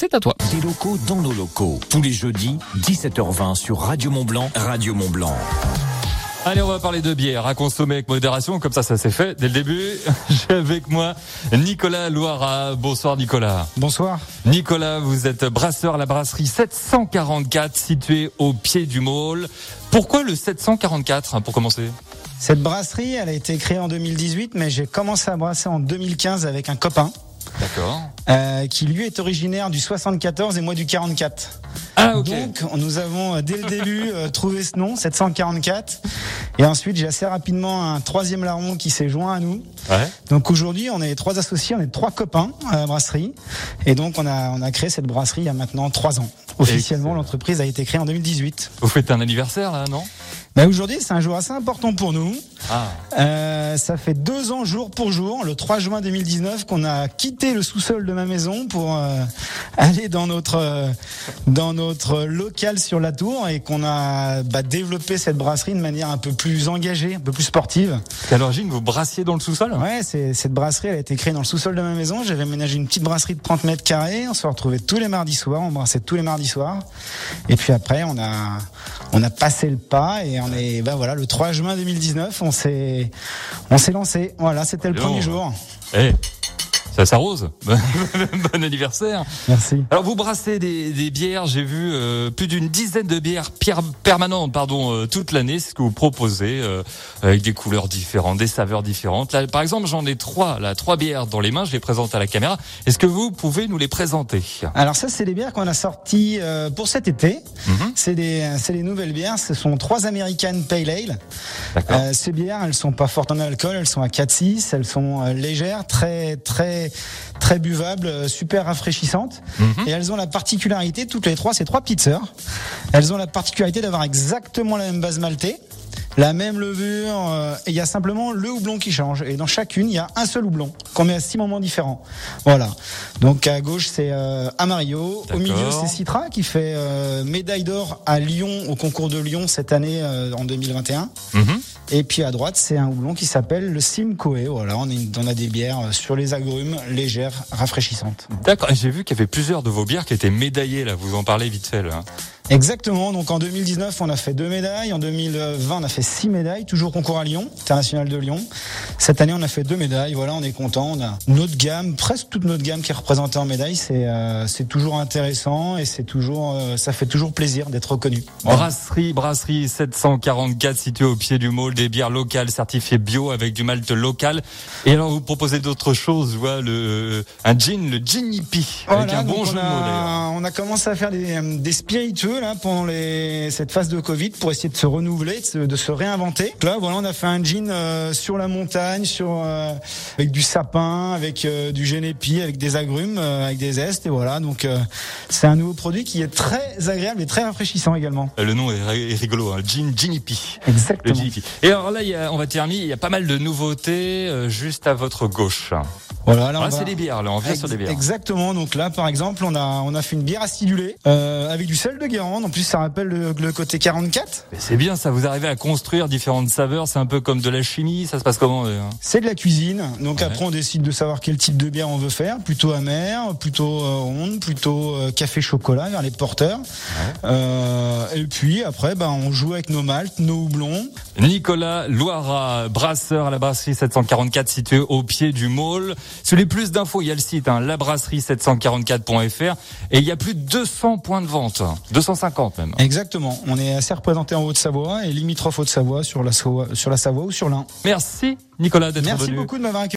C'est à toi. Des locaux dans nos locaux. Tous les jeudis, 17h20 sur Radio Mont Blanc. Radio Mont Blanc. Allez, on va parler de bière à consommer avec modération, comme ça, ça s'est fait dès le début. J'ai avec moi Nicolas Loira. Bonsoir Nicolas. Bonsoir. Nicolas, vous êtes brasseur à la brasserie 744, située au pied du môle. Pourquoi le 744 hein, pour commencer? Cette brasserie, elle a été créée en 2018, mais j'ai commencé à brasser en 2015 avec un copain. D'accord. Euh, qui lui est originaire du 74 et moi du 44. Ah, ok. Donc nous avons euh, dès le début euh, trouvé ce nom, 744. Et ensuite j'ai assez rapidement un troisième larron qui s'est joint à nous. Ouais. Donc aujourd'hui on est trois associés, on est trois copains à la brasserie. Et donc on a, on a créé cette brasserie il y a maintenant trois ans. Officiellement l'entreprise a été créée en 2018. Vous faites un anniversaire là, non? Mais aujourd'hui c'est un jour assez important pour nous. Ah. Euh, ça fait deux ans jour pour jour, le 3 juin 2019, qu'on a quitté le sous-sol de ma maison pour euh, aller dans notre euh, dans notre local sur la tour et qu'on a bah, développé cette brasserie de manière un peu plus engagée, un peu plus sportive. À l'origine, vous brassiez dans le sous-sol? Ouais, cette brasserie, elle a été créée dans le sous-sol de ma maison. J'avais aménagé une petite brasserie de 30 mètres carrés. On se retrouvait tous les mardis soirs, on brassait tous les mardis soirs. Et puis après, on a on a passé le pas et on est bah voilà le 3 juin 2019, on s'est on s'est lancé. Voilà, c'était le premier jour. Ça s'arrose. bon anniversaire. Merci. Alors vous brassez des, des bières, j'ai vu euh, plus d'une dizaine de bières permanentes pardon euh, toute l'année, c'est ce que vous proposez euh, avec des couleurs différentes, des saveurs différentes. Là par exemple, j'en ai trois là, trois bières dans les mains, je les présente à la caméra. Est-ce que vous pouvez nous les présenter? Alors ça, c'est des bières qu'on a sorties pour cet été. Mhm. C'est des, nouvelles bières. Ce sont trois American Pale Ale. Ces bières, elles sont pas fortes en alcool, elles sont à 4,6, elles sont légères, très très très buvables, euh, super rafraîchissantes. Mhm. Et elles ont la particularité, toutes les trois, c'est trois petites sœurs. Elles ont la particularité d'avoir exactement la même base maltée. La même levure, euh, et il y a simplement le houblon qui change. Et dans chacune, il y a un seul houblon qu'on met à six moments différents. Voilà. Donc à gauche, c'est euh, Amario. Au milieu, c'est Citra qui fait euh, médaille d'or à Lyon au concours de Lyon cette année euh, en 2021. Mhm. Et puis à droite, c'est un houblon qui s'appelle le Simcoe. Voilà, on, est, on a des bières euh, sur les agrumes, légères, rafraîchissantes. D'accord. J'ai vu qu'il y avait plusieurs de vos bières qui étaient médaillées là. Vous en parlez vite fait là. Exactement. Donc en 2019, on a fait deux médailles. En 2020, on a fait six médailles, toujours concours à Lyon, international de Lyon. Cette année, on a fait deux médailles. Voilà, on est content. On a notre gamme, presque toute notre gamme qui est représentée en médailles. C'est euh, c'est toujours intéressant et c'est toujours, euh, ça fait toujours plaisir d'être reconnu. Voilà. Brasserie, brasserie 744 située au pied du môle, des bières locales certifiées bio avec du malt local. Et alors vous proposez d'autres choses, je vois le un gin, le gin hippie, avec un bon jeu on de mots a, on a commencé à faire des, euh, des spiritueux là pendant les, cette phase de Covid pour essayer de se renouveler, de se, de se réinventer. Là, voilà, on a fait un gin euh, sur la montagne, sur euh, avec du sapin, avec euh, du génépi, avec des agrumes, avec des zestes et voilà. Donc c'est un nouveau produit qui est très agréable et très rafraîchissant également. Le nom est, ri- est rigolo, hein, gin, gin hippie. Le Exactement. Et alors là, il y a, on va terminer, il y a pas mal de nouveautés juste à votre gauche. Voilà, là, va- c'est des bières, là, on vient sur des bières. Exactement. Donc là, par exemple, on a on a fait une bière acidulée euh, avec du sel de Guérande. En plus, ça rappelle le, le côté 44. Mais C'est bien, ça vous arrivez à construire différentes saveurs, c'est un peu comme de la chimie, ça se passe comment d'ailleurs C'est de la cuisine. Donc Ouais. après, on décide de savoir quel type de bière on veut faire. Plutôt amer, plutôt euh, ronde, plutôt euh, café chocolat vers les porteurs. Euh, et puis après, ben, on joue avec nos maltes, nos houblons. Nicolas Loira, brasseur à la brasserie 744 située au pied du môle. Si vous voulez plus d'infos, il y a le site hein, labrasserie744.fr et il y a plus de 200 points de vente, 250 même. Exactement. On est assez représenté en Haute-Savoie et limitrophe Haute-Savoie sur la, Savoie- sur la Savoie ou sur l'Ain. Merci Nicolas d'être Merci venu. beaucoup de m'avoir accueilli.